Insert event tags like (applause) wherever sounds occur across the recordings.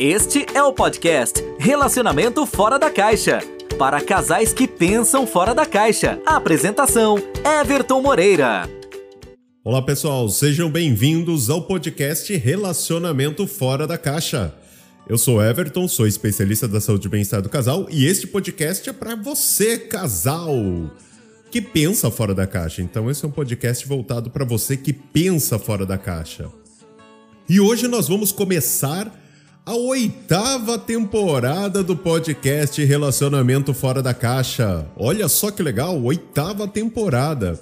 Este é o podcast Relacionamento Fora da Caixa. Para casais que pensam fora da caixa. A apresentação: Everton Moreira. Olá, pessoal, sejam bem-vindos ao podcast Relacionamento Fora da Caixa. Eu sou Everton, sou especialista da saúde e bem-estar do casal e este podcast é para você, casal, que pensa fora da caixa. Então, esse é um podcast voltado para você que pensa fora da caixa. E hoje nós vamos começar a oitava temporada do podcast Relacionamento Fora da Caixa. Olha só que legal, oitava temporada.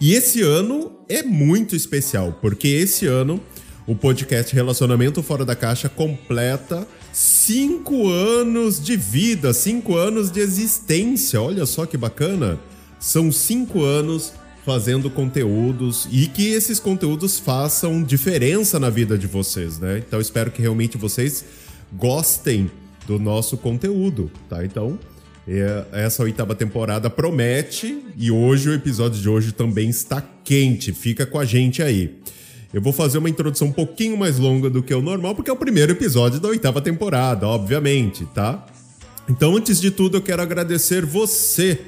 E esse ano é muito especial, porque esse ano o podcast Relacionamento Fora da Caixa completa cinco anos de vida, cinco anos de existência. Olha só que bacana. São cinco anos fazendo conteúdos e que esses conteúdos façam diferença na vida de vocês, né? Então espero que realmente vocês gostem do nosso conteúdo, tá? Então, é, essa oitava temporada promete e hoje o episódio de hoje também está quente. Fica com a gente aí. Eu vou fazer uma introdução um pouquinho mais longa do que o normal, porque é o primeiro episódio da oitava temporada, obviamente, tá? Então, antes de tudo, eu quero agradecer você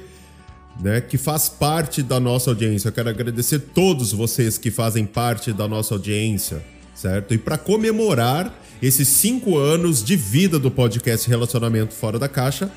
né, que faz parte da nossa audiência. Eu quero agradecer todos vocês que fazem parte da nossa audiência, certo? E para comemorar esses cinco anos de vida do podcast Relacionamento Fora da Caixa,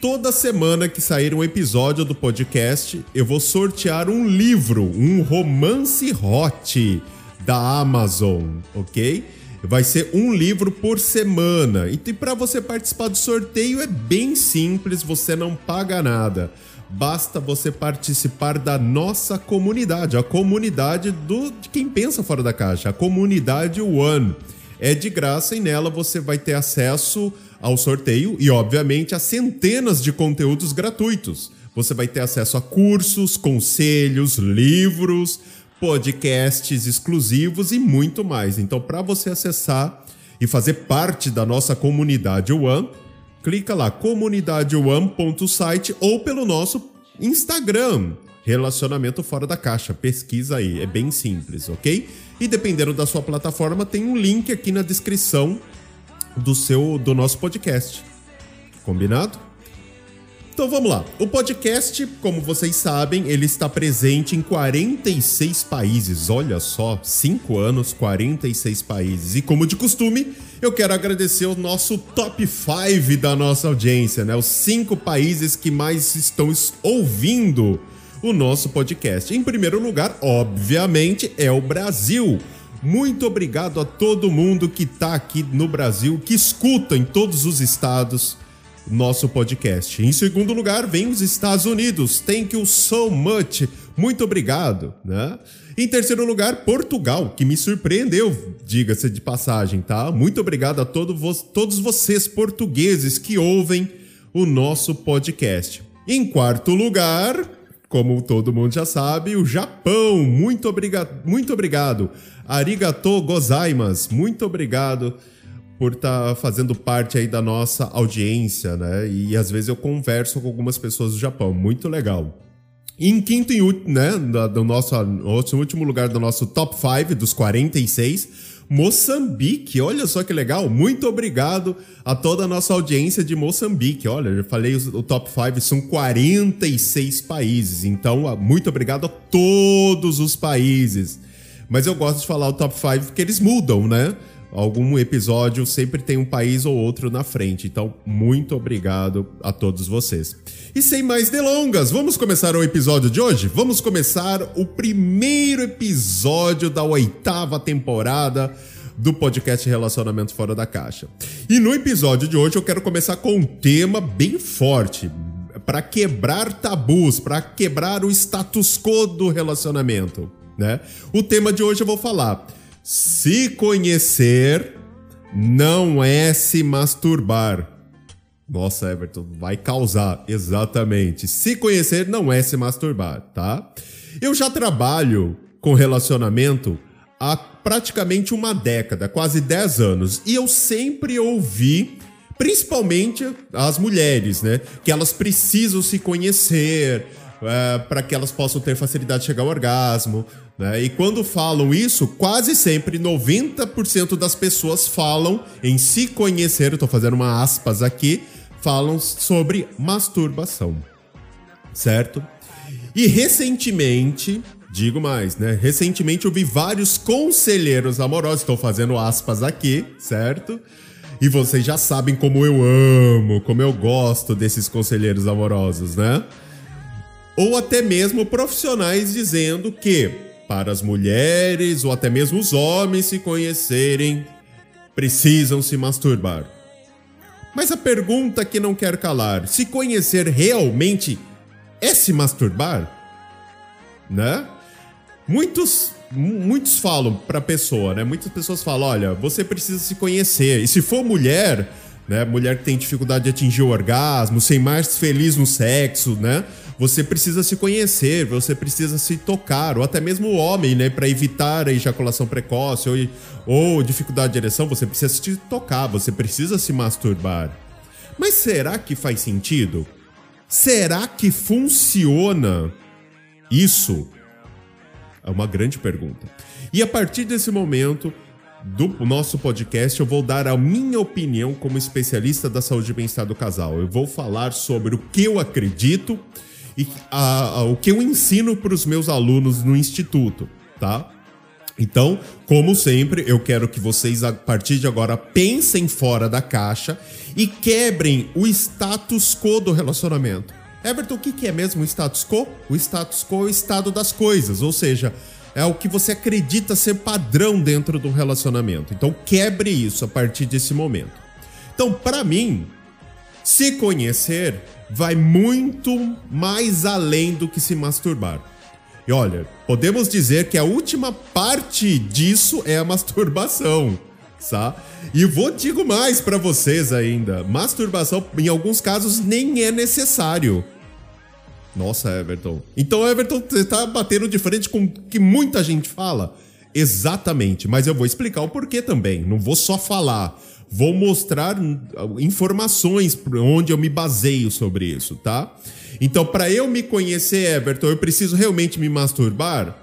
toda semana que sair um episódio do podcast, eu vou sortear um livro, um romance hot da Amazon, ok? Vai ser um livro por semana. E para você participar do sorteio é bem simples, você não paga nada. Basta você participar da nossa comunidade, a comunidade do, de quem pensa fora da caixa, a comunidade One. É de graça e nela você vai ter acesso ao sorteio e, obviamente, a centenas de conteúdos gratuitos. Você vai ter acesso a cursos, conselhos, livros, podcasts exclusivos e muito mais. Então, para você acessar e fazer parte da nossa comunidade One, clica lá comunidadeone.site ou pelo nosso Instagram, Relacionamento Fora da Caixa. Pesquisa aí, é bem simples, ok? E dependendo da sua plataforma, tem um link aqui na descrição do seu do nosso podcast. Combinado? Então vamos lá. O podcast, como vocês sabem, ele está presente em 46 países. Olha só, 5 anos, 46 países. E como de costume, eu quero agradecer o nosso top 5 da nossa audiência, né? Os cinco países que mais estão ouvindo o nosso podcast. Em primeiro lugar, obviamente, é o Brasil. Muito obrigado a todo mundo que está aqui no Brasil, que escuta em todos os estados nosso podcast. Em segundo lugar, vem os Estados Unidos. Thank you so much. Muito obrigado, né? Em terceiro lugar, Portugal, que me surpreendeu, diga-se de passagem, tá? Muito obrigado a todo vo todos vocês portugueses que ouvem o nosso podcast. Em quarto lugar, como todo mundo já sabe, o Japão. Muito, obriga muito obrigado. Arigato gozaimasu. Muito obrigado por estar tá fazendo parte aí da nossa audiência, né? E às vezes eu converso com algumas pessoas do Japão, muito legal. em quinto e último, né, do nosso, nosso último lugar do nosso top 5 dos 46, Moçambique. Olha só que legal. Muito obrigado a toda a nossa audiência de Moçambique. Olha, eu falei o top 5 são 46 países. Então, muito obrigado a todos os países. Mas eu gosto de falar o top 5 porque eles mudam, né? Algum episódio sempre tem um país ou outro na frente. Então, muito obrigado a todos vocês. E sem mais delongas, vamos começar o episódio de hoje? Vamos começar o primeiro episódio da oitava temporada do podcast Relacionamento Fora da Caixa. E no episódio de hoje eu quero começar com um tema bem forte, para quebrar tabus, para quebrar o status quo do relacionamento, né? O tema de hoje eu vou falar se conhecer não é se masturbar. Nossa, Everton, vai causar, exatamente. Se conhecer não é se masturbar, tá? Eu já trabalho com relacionamento há praticamente uma década, quase 10 anos, e eu sempre ouvi, principalmente as mulheres, né, que elas precisam se conhecer, é, para que elas possam ter facilidade de chegar ao orgasmo. Né? E quando falam isso, quase sempre 90% das pessoas falam em se conhecer, estou fazendo uma aspas aqui, falam sobre masturbação. Certo? E recentemente, digo mais, né? Recentemente eu vi vários conselheiros amorosos, estou fazendo aspas aqui, certo? E vocês já sabem como eu amo, como eu gosto desses conselheiros amorosos, né? Ou até mesmo profissionais dizendo que para as mulheres ou até mesmo os homens se conhecerem, precisam se masturbar. Mas a pergunta que não quer calar: se conhecer realmente é se masturbar? Né? Muitos muitos falam pra pessoa, né? Muitas pessoas falam: olha, você precisa se conhecer. E se for mulher, né? Mulher que tem dificuldade de atingir o orgasmo, ser mais feliz no sexo, né? Você precisa se conhecer, você precisa se tocar, ou até mesmo o homem, né? Para evitar a ejaculação precoce ou, ou dificuldade de ereção, você precisa se tocar, você precisa se masturbar. Mas será que faz sentido? Será que funciona isso? É uma grande pergunta. E a partir desse momento do nosso podcast, eu vou dar a minha opinião como especialista da saúde e bem-estar do casal. Eu vou falar sobre o que eu acredito e a, a, o que eu ensino para os meus alunos no instituto, tá? Então, como sempre, eu quero que vocês, a partir de agora, pensem fora da caixa e quebrem o status quo do relacionamento. Everton, o que é mesmo o status quo? O status quo é o estado das coisas, ou seja, é o que você acredita ser padrão dentro do relacionamento. Então, quebre isso a partir desse momento. Então, para mim, se conhecer vai muito mais além do que se masturbar. E olha, podemos dizer que a última parte disso é a masturbação tá? E vou digo mais para vocês ainda, masturbação em alguns casos nem é necessário. Nossa, Everton. Então, Everton, você tá batendo de frente com o que muita gente fala. Exatamente, mas eu vou explicar o porquê também. Não vou só falar, vou mostrar informações onde eu me baseio sobre isso, tá? Então, para eu me conhecer, Everton, eu preciso realmente me masturbar?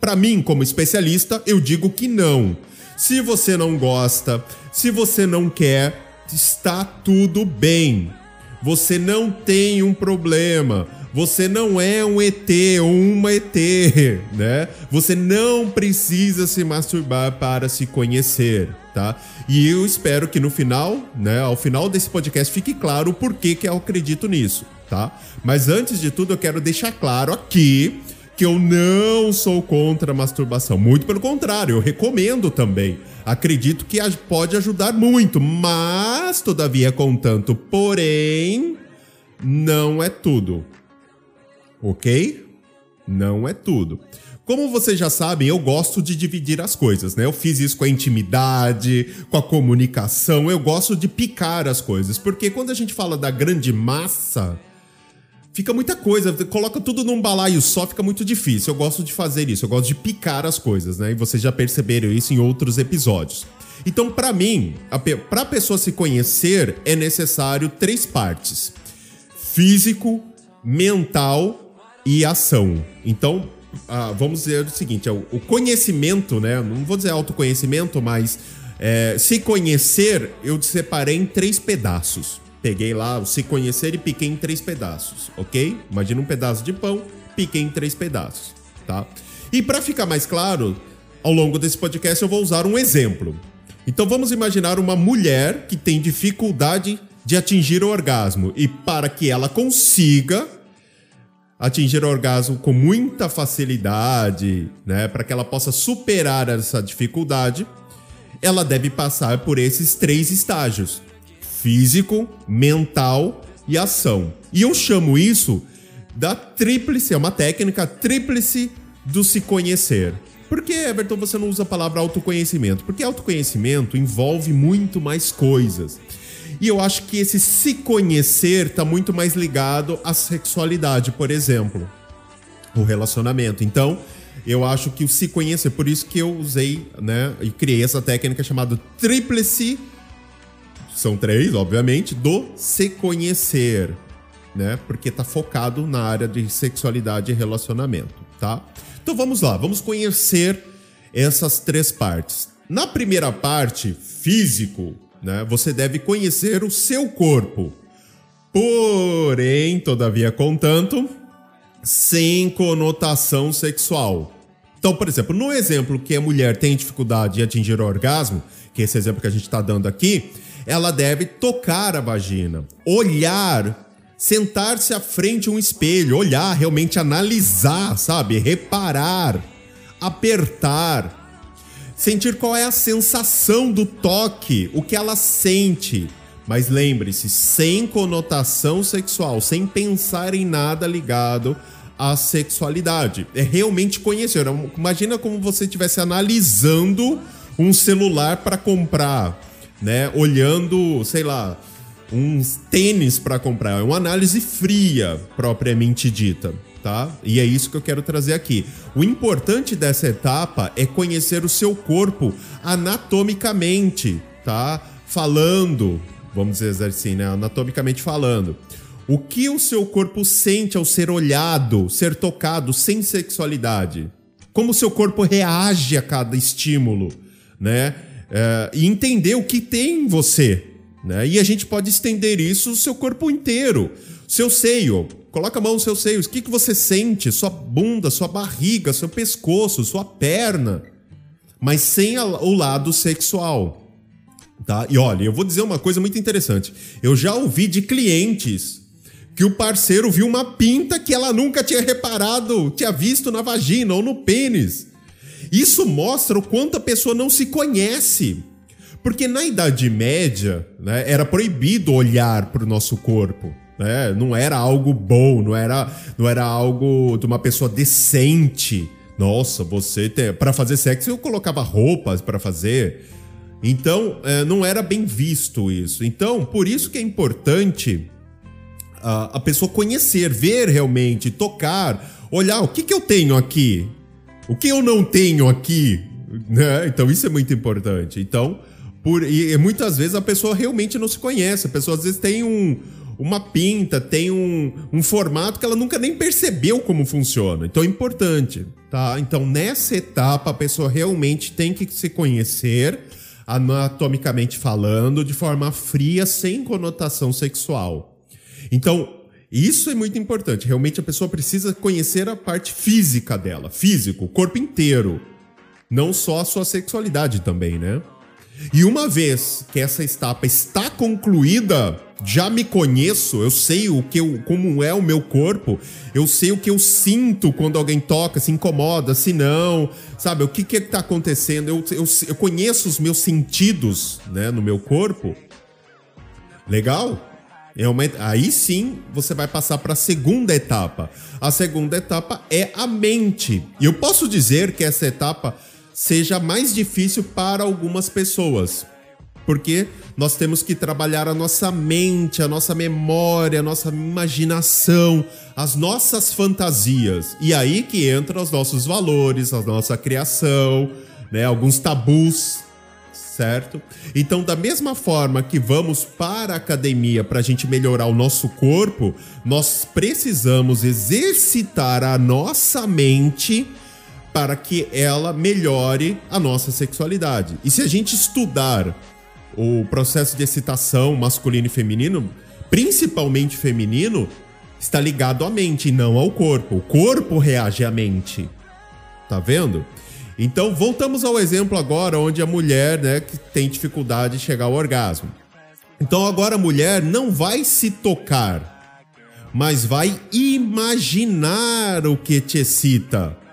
Para mim, como especialista, eu digo que não. Se você não gosta, se você não quer, está tudo bem. Você não tem um problema. Você não é um ET ou uma ET, (laughs) né? Você não precisa se masturbar para se conhecer, tá? E eu espero que no final, né, ao final desse podcast fique claro o porquê que eu acredito nisso, tá? Mas antes de tudo eu quero deixar claro aqui que eu não sou contra a masturbação. Muito pelo contrário, eu recomendo também. Acredito que pode ajudar muito, mas, todavia, contanto, porém, não é tudo. Ok? Não é tudo. Como vocês já sabem, eu gosto de dividir as coisas, né? Eu fiz isso com a intimidade, com a comunicação, eu gosto de picar as coisas, porque quando a gente fala da grande massa, fica muita coisa, coloca tudo num balaio só, fica muito difícil. Eu gosto de fazer isso, eu gosto de picar as coisas, né? E vocês já perceberam isso em outros episódios. Então, para mim, para a pessoa se conhecer, é necessário três partes: físico, mental e ação. Então, ah, vamos dizer o seguinte: é o conhecimento, né? Não vou dizer autoconhecimento, mas é, se conhecer, eu separei em três pedaços. Peguei lá o se conhecer e piquei em três pedaços, ok? Imagina um pedaço de pão, piquei em três pedaços, tá? E para ficar mais claro, ao longo desse podcast eu vou usar um exemplo. Então vamos imaginar uma mulher que tem dificuldade de atingir o orgasmo e para que ela consiga atingir o orgasmo com muita facilidade, né, para que ela possa superar essa dificuldade, ela deve passar por esses três estágios físico, mental e ação. E eu chamo isso da tríplice, é uma técnica tríplice do se conhecer. Por que, Everton, você não usa a palavra autoconhecimento? Porque autoconhecimento envolve muito mais coisas. E eu acho que esse se conhecer está muito mais ligado à sexualidade, por exemplo, o relacionamento. Então, eu acho que o se conhecer, por isso que eu usei, né, e criei essa técnica chamada tríplice são três, obviamente, do se conhecer. né? Porque tá focado na área de sexualidade e relacionamento, tá? Então vamos lá, vamos conhecer essas três partes. Na primeira parte, físico, né? Você deve conhecer o seu corpo. Porém, todavia, contanto, sem conotação sexual. Então, por exemplo, no exemplo que a mulher tem dificuldade em atingir o orgasmo, que é esse exemplo que a gente está dando aqui, ela deve tocar a vagina, olhar, sentar-se à frente de um espelho, olhar, realmente analisar, sabe? Reparar, apertar, sentir qual é a sensação do toque, o que ela sente. Mas lembre-se, sem conotação sexual, sem pensar em nada ligado à sexualidade. É realmente conhecer. Imagina como você estivesse analisando um celular para comprar, né? Olhando, sei lá, uns tênis para comprar. É uma análise fria, propriamente dita tá? E é isso que eu quero trazer aqui. O importante dessa etapa é conhecer o seu corpo anatomicamente, tá? Falando, vamos dizer assim, né? Anatomicamente falando. O que o seu corpo sente ao ser olhado, ser tocado sem sexualidade? Como o seu corpo reage a cada estímulo, né? É, e entender o que tem em você, né? E a gente pode estender isso o seu corpo inteiro. Seu seio, coloca a mão nos seus seios. O que, que você sente? Sua bunda, sua barriga, seu pescoço, sua perna. Mas sem o lado sexual. Tá? E olha, eu vou dizer uma coisa muito interessante. Eu já ouvi de clientes que o parceiro viu uma pinta que ela nunca tinha reparado, tinha visto na vagina ou no pênis. Isso mostra o quanto a pessoa não se conhece. Porque na Idade Média né, era proibido olhar para o nosso corpo né? Não era algo bom, não era, não era algo de uma pessoa decente. Nossa, você tem para fazer sexo eu colocava roupas para fazer. Então, é, não era bem visto isso. Então, por isso que é importante a, pessoa conhecer, ver realmente, tocar, olhar o que, que eu tenho aqui, o que eu não tenho aqui, né? Então, isso é muito importante. Então, por, e, muitas vezes a pessoa realmente não se conhece. A pessoa às vezes tem um, uma pinta, tem um, um formato que ela nunca nem percebeu como funciona. Então é importante, tá? Então nessa etapa a pessoa realmente tem que se conhecer anatomicamente falando, de forma fria, sem conotação sexual. Então, isso é muito importante. Realmente a pessoa precisa conhecer a parte física dela, físico, o corpo inteiro. Não só a sua sexualidade também, né? E uma vez que essa etapa está concluída, já me conheço, eu sei o que eu, como é o meu corpo, eu sei o que eu sinto quando alguém toca, se incomoda, se não, sabe? O que que está acontecendo? Eu, eu, eu conheço os meus sentidos, né, no meu corpo. Legal? É uma, aí sim você vai passar para a segunda etapa. A segunda etapa é a mente. E eu posso dizer que essa etapa seja mais difícil para algumas pessoas. Porque nós temos que trabalhar a nossa mente, a nossa memória, a nossa imaginação, as nossas fantasias. E aí que entram os nossos valores, a nossa criação, né, alguns tabus, certo? Então, da mesma forma que vamos para a academia para a gente melhorar o nosso corpo, nós precisamos exercitar a nossa mente para que ela melhore a nossa sexualidade. E se a gente estudar o processo de excitação masculino e feminino, principalmente feminino, está ligado à mente e não ao corpo. O corpo reage à mente. Tá vendo? Então, voltamos ao exemplo agora onde a mulher, né, que tem dificuldade de chegar ao orgasmo. Então, agora a mulher não vai se tocar, mas vai imaginar o que te excita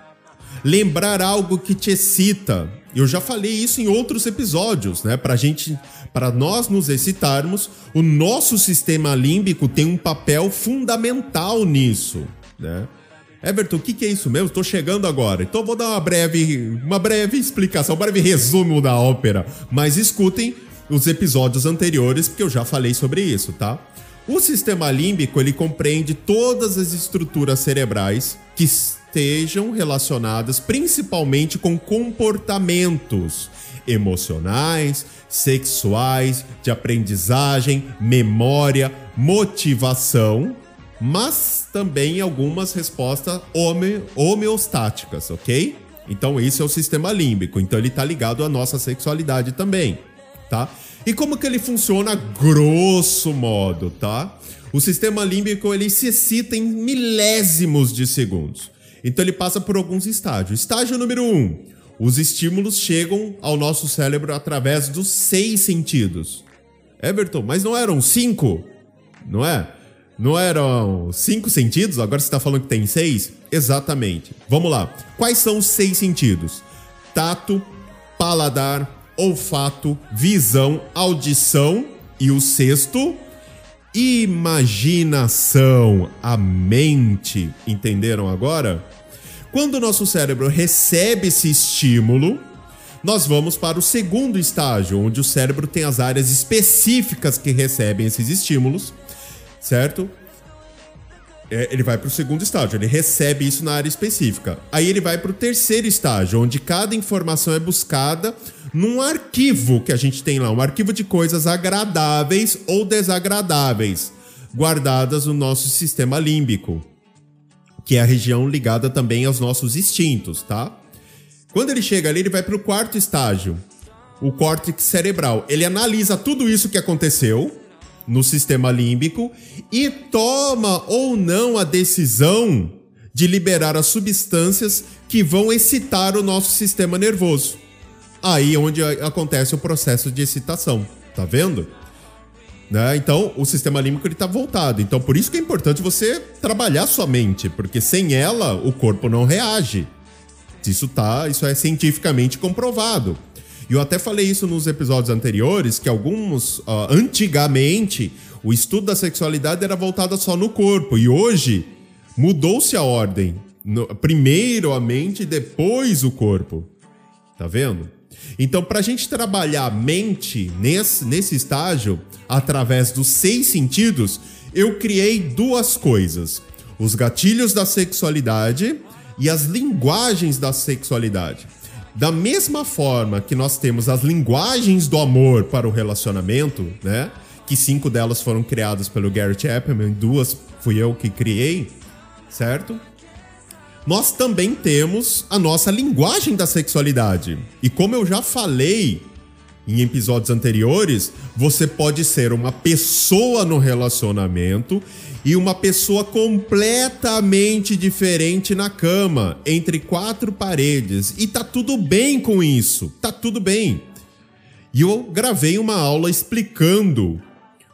lembrar algo que te excita. Eu já falei isso em outros episódios, né? Pra gente, para nós nos excitarmos, o nosso sistema límbico tem um papel fundamental nisso, né? Everton, o que, que é isso mesmo? Estou chegando agora. Então vou dar uma breve, uma breve explicação, um breve resumo da ópera. Mas escutem os episódios anteriores, porque eu já falei sobre isso, tá? O sistema límbico ele compreende todas as estruturas cerebrais que estejam relacionadas principalmente com comportamentos emocionais, sexuais, de aprendizagem, memória, motivação, mas também algumas respostas home homeostáticas, ok? Então esse é o sistema límbico, então ele está ligado à nossa sexualidade também, tá? E como que ele funciona grosso modo, tá? O sistema límbico ele se excita em milésimos de segundos. Então ele passa por alguns estágios. Estágio número um, os estímulos chegam ao nosso cérebro através dos seis sentidos. Everton, mas não eram cinco? Não é? Não eram cinco sentidos? Agora você está falando que tem seis? Exatamente. Vamos lá. Quais são os seis sentidos? Tato, paladar, olfato, visão, audição e o sexto, imaginação, a mente. Entenderam agora? Quando o nosso cérebro recebe esse estímulo, nós vamos para o segundo estágio, onde o cérebro tem as áreas específicas que recebem esses estímulos, certo? É, ele vai para o segundo estágio, ele recebe isso na área específica. Aí ele vai para o terceiro estágio, onde cada informação é buscada num arquivo que a gente tem lá, um arquivo de coisas agradáveis ou desagradáveis, guardadas no nosso sistema límbico que é a região ligada também aos nossos instintos, tá? Quando ele chega ali, ele vai para o quarto estágio, o córtex cerebral. Ele analisa tudo isso que aconteceu no sistema límbico e toma ou não a decisão de liberar as substâncias que vão excitar o nosso sistema nervoso. Aí é onde acontece o processo de excitação, tá vendo? Né? Então, o sistema límbico está voltado. Então, por isso que é importante você trabalhar sua mente, porque sem ela o corpo não reage. Isso tá, isso é cientificamente comprovado. E eu até falei isso nos episódios anteriores, que alguns, uh, antigamente, o estudo da sexualidade era voltado só no corpo, e hoje mudou-se a ordem. No, primeiro a mente, depois o corpo. Tá vendo? Então, para a gente trabalhar a mente nesse, nesse estágio, através dos seis sentidos, eu criei duas coisas: os gatilhos da sexualidade e as linguagens da sexualidade. Da mesma forma que nós temos as linguagens do amor para o relacionamento, né? Que cinco delas foram criadas pelo Gary Chapman, duas fui eu que criei, certo? Nós também temos a nossa linguagem da sexualidade. E como eu já falei em episódios anteriores, você pode ser uma pessoa no relacionamento e uma pessoa completamente diferente na cama, entre quatro paredes. E tá tudo bem com isso, tá tudo bem. E eu gravei uma aula explicando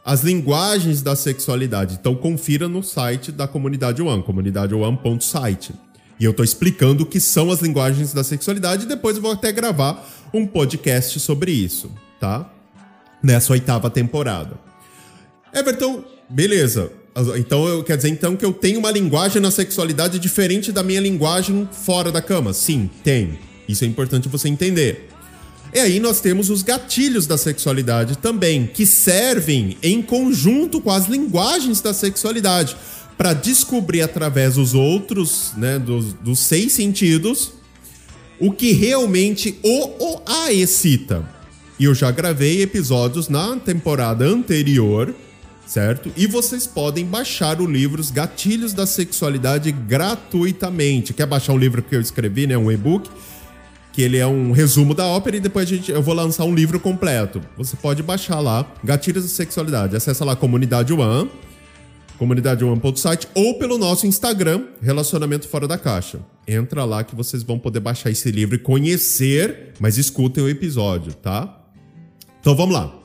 as linguagens da sexualidade. Então confira no site da comunidade One, comunidadeone.site. E eu estou explicando o que são as linguagens da sexualidade e depois eu vou até gravar um podcast sobre isso, tá? Nessa oitava temporada. Everton, beleza. Então eu quer dizer então que eu tenho uma linguagem na sexualidade diferente da minha linguagem fora da cama? Sim, tem. Isso é importante você entender. E aí nós temos os gatilhos da sexualidade também, que servem em conjunto com as linguagens da sexualidade para descobrir através dos outros, né, dos, dos seis sentidos, o que realmente o ou a excita. E eu já gravei episódios na temporada anterior, certo? E vocês podem baixar o livro Os Gatilhos da Sexualidade gratuitamente. Quer baixar um livro que eu escrevi, né, um e-book? que ele é um resumo da ópera e depois a gente, eu vou lançar um livro completo. Você pode baixar lá, Gatilhos da Sexualidade. Acessa lá Comunidade One comunidade One.site ou pelo nosso Instagram, Relacionamento Fora da Caixa. Entra lá que vocês vão poder baixar esse livro e conhecer, mas escutem o episódio, tá? Então vamos lá.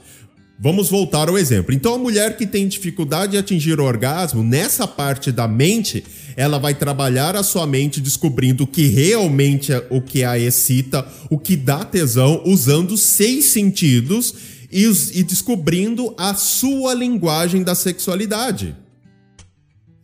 Vamos voltar ao exemplo. Então, a mulher que tem dificuldade de atingir o orgasmo, nessa parte da mente, ela vai trabalhar a sua mente descobrindo o que realmente é o que a excita, o que dá tesão, usando seis sentidos e, e descobrindo a sua linguagem da sexualidade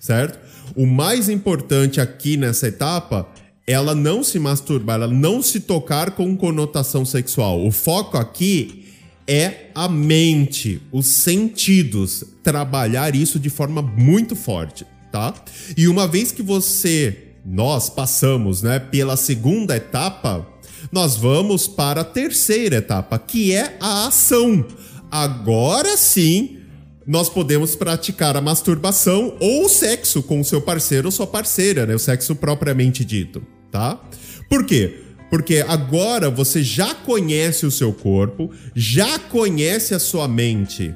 certo? O mais importante aqui nessa etapa ela não se masturbar, ela não se tocar com conotação sexual. O foco aqui é a mente, os sentidos, trabalhar isso de forma muito forte, tá? E uma vez que você, nós passamos, né, pela segunda etapa, nós vamos para a terceira etapa, que é a ação. Agora sim, nós podemos praticar a masturbação ou o sexo com o seu parceiro ou sua parceira, né? O sexo propriamente dito, tá? Por quê? Porque agora você já conhece o seu corpo, já conhece a sua mente.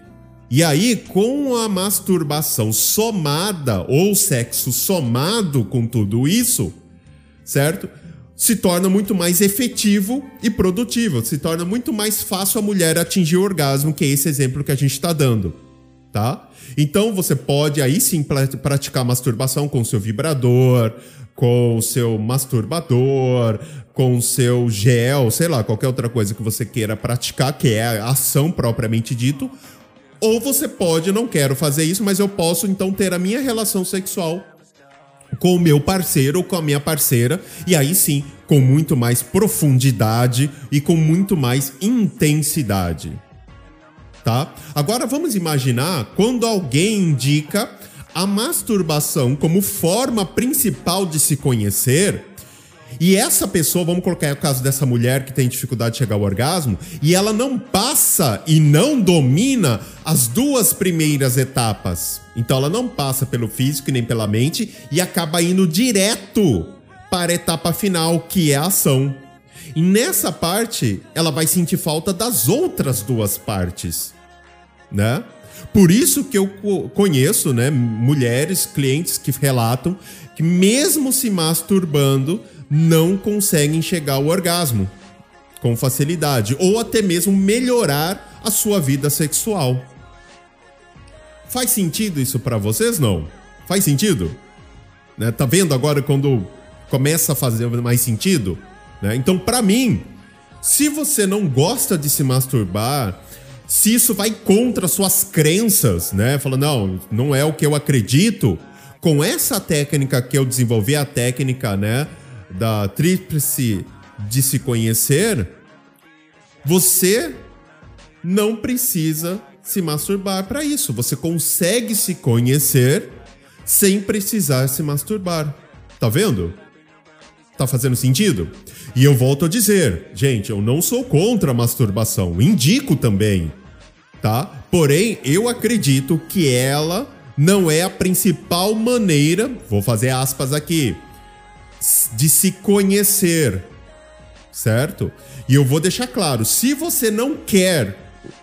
E aí, com a masturbação somada ou sexo somado com tudo isso, certo? Se torna muito mais efetivo e produtivo, se torna muito mais fácil a mulher atingir o orgasmo, que é esse exemplo que a gente está dando tá? Então você pode aí sim praticar masturbação com seu vibrador, com o seu masturbador, com o seu gel, sei lá, qualquer outra coisa que você queira praticar, que é a ação propriamente dito. Ou você pode, não quero fazer isso, mas eu posso então ter a minha relação sexual com o meu parceiro ou com a minha parceira, e aí sim, com muito mais profundidade e com muito mais intensidade tá? Agora vamos imaginar quando alguém indica a masturbação como forma principal de se conhecer. E essa pessoa, vamos colocar o caso dessa mulher que tem dificuldade de chegar ao orgasmo, e ela não passa e não domina as duas primeiras etapas. Então ela não passa pelo físico e nem pela mente e acaba indo direto para a etapa final, que é a ação. E nessa parte, ela vai sentir falta das outras duas partes né? Por isso que eu conheço, né, mulheres, clientes que relatam que mesmo se masturbando não conseguem chegar ao orgasmo com facilidade ou até mesmo melhorar a sua vida sexual. Faz sentido isso para vocês não? Faz sentido? Né? Tá vendo agora quando começa a fazer mais sentido? Né? Então, para mim, se você não gosta de se masturbar, se isso vai contra suas crenças, né? Fala, não, não é o que eu acredito. Com essa técnica que eu desenvolvi, a técnica, né, da tríplice de se conhecer, você não precisa se masturbar para isso. Você consegue se conhecer sem precisar se masturbar. Tá vendo? Tá fazendo sentido? E eu volto a dizer, gente, eu não sou contra a masturbação, indico também, tá? Porém, eu acredito que ela não é a principal maneira, vou fazer aspas aqui, de se conhecer, certo? E eu vou deixar claro, se você não quer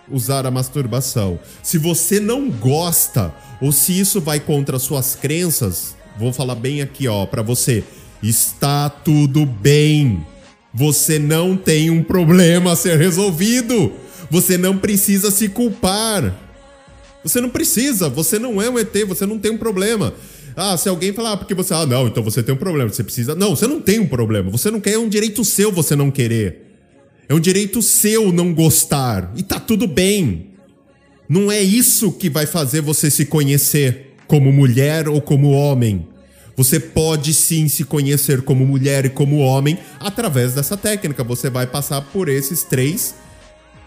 usar a masturbação, se você não gosta ou se isso vai contra suas crenças, vou falar bem aqui, ó, para você Está tudo bem. Você não tem um problema a ser resolvido. Você não precisa se culpar. Você não precisa, você não é um ET, você não tem um problema. Ah, se alguém falar, ah, porque você. Ah, não, então você tem um problema, você precisa. Não, você não tem um problema. Você não quer, é um direito seu você não querer. É um direito seu não gostar. E tá tudo bem. Não é isso que vai fazer você se conhecer como mulher ou como homem. Você pode sim se conhecer como mulher e como homem através dessa técnica. Você vai passar por esses três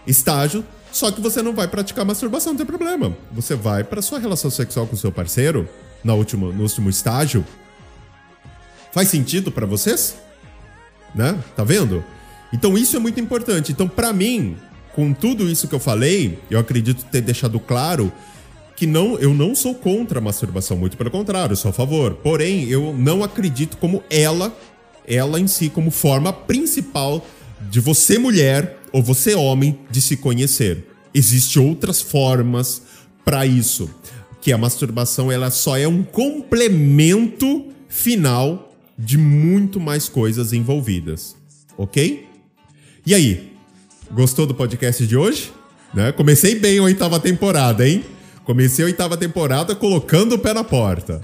estágios, só que você não vai praticar masturbação, não tem problema. Você vai para sua relação sexual com seu parceiro no último, no último estágio. Faz sentido para vocês? Né? Tá vendo? Então isso é muito importante. Então para mim, com tudo isso que eu falei, eu acredito ter deixado claro que não, eu não sou contra a masturbação, muito pelo contrário, sou a favor. Porém, eu não acredito como ela, ela em si, como forma principal de você mulher ou você homem de se conhecer. Existem outras formas para isso, que a masturbação ela só é um complemento final de muito mais coisas envolvidas, ok? E aí, gostou do podcast de hoje? Né? Comecei bem a oitava temporada, hein? Comecei a oitava temporada colocando o pé na porta.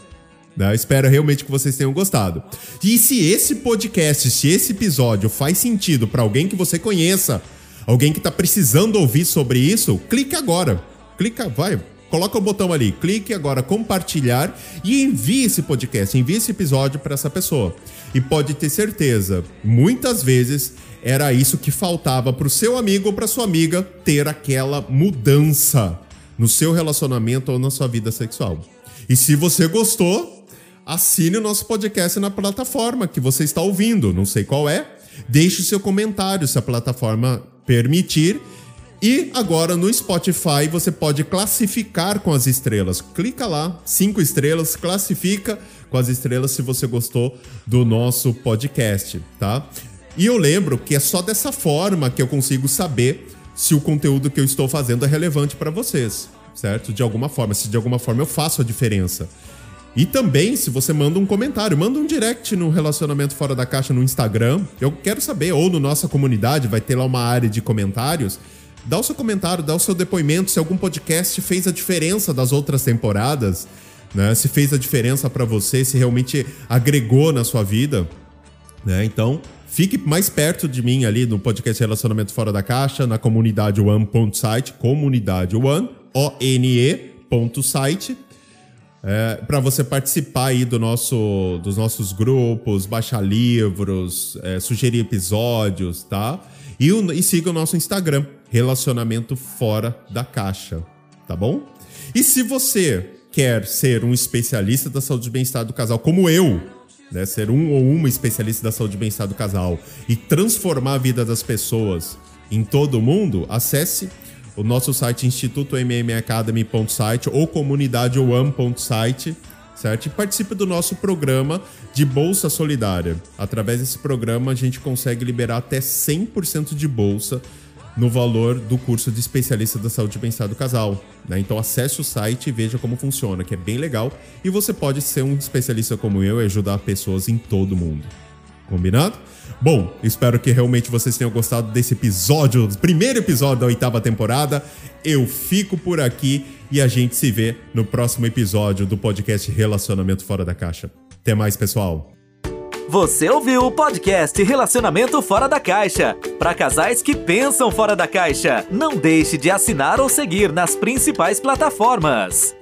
Né? Espero realmente que vocês tenham gostado. E se esse podcast, se esse episódio faz sentido para alguém que você conheça, alguém que está precisando ouvir sobre isso, clique agora. Clica, vai, coloca o botão ali, clique agora compartilhar e envie esse podcast, envie esse episódio para essa pessoa. E pode ter certeza, muitas vezes era isso que faltava para o seu amigo ou para sua amiga ter aquela mudança no seu relacionamento ou na sua vida sexual. E se você gostou, assine o nosso podcast na plataforma que você está ouvindo, não sei qual é. Deixe o seu comentário se a plataforma permitir. E agora no Spotify você pode classificar com as estrelas. Clica lá, cinco estrelas, classifica com as estrelas se você gostou do nosso podcast, tá? E eu lembro que é só dessa forma que eu consigo saber se o conteúdo que eu estou fazendo é relevante para vocês, certo? De alguma forma, se de alguma forma eu faço a diferença. E também, se você manda um comentário, manda um direct no Relacionamento Fora da Caixa no Instagram. Eu quero saber, ou no nossa comunidade, vai ter lá uma área de comentários. Dá o seu comentário, dá o seu depoimento se algum podcast fez a diferença das outras temporadas, né? Se fez a diferença para você, se realmente agregou na sua vida, né? Então, fique mais perto de mim ali no podcast Relacionamento Fora da Caixa, na comunidade one.site, comunidade one, O-N-E.site é, para você participar aí do nosso, dos nossos grupos, baixar livros, é, sugerir episódios, tá? E, e siga o nosso Instagram, Relacionamento Fora da Caixa, tá bom? E se você quer ser um especialista da saúde e bem-estar do casal, como eu, né, ser um ou uma especialista da saúde e bem-estar do casal e transformar a vida das pessoas em todo o mundo, acesse o nosso site institutommmacademy.site ou comunidadeone.site, certo? E participe do nosso programa de Bolsa Solidária. Através desse programa, a gente consegue liberar até 100% de bolsa no valor do curso de especialista da saúde bem-estar do casal. Né? Então acesse o site e veja como funciona, que é bem legal. E você pode ser um especialista como eu e ajudar pessoas em todo o mundo. Combinado? Bom, espero que realmente vocês tenham gostado desse episódio, primeiro episódio da oitava temporada. Eu fico por aqui e a gente se vê no próximo episódio do podcast Relacionamento Fora da Caixa. Até mais, pessoal. Você ouviu o podcast Relacionamento Fora da Caixa. Para casais que pensam fora da caixa, não deixe de assinar ou seguir nas principais plataformas.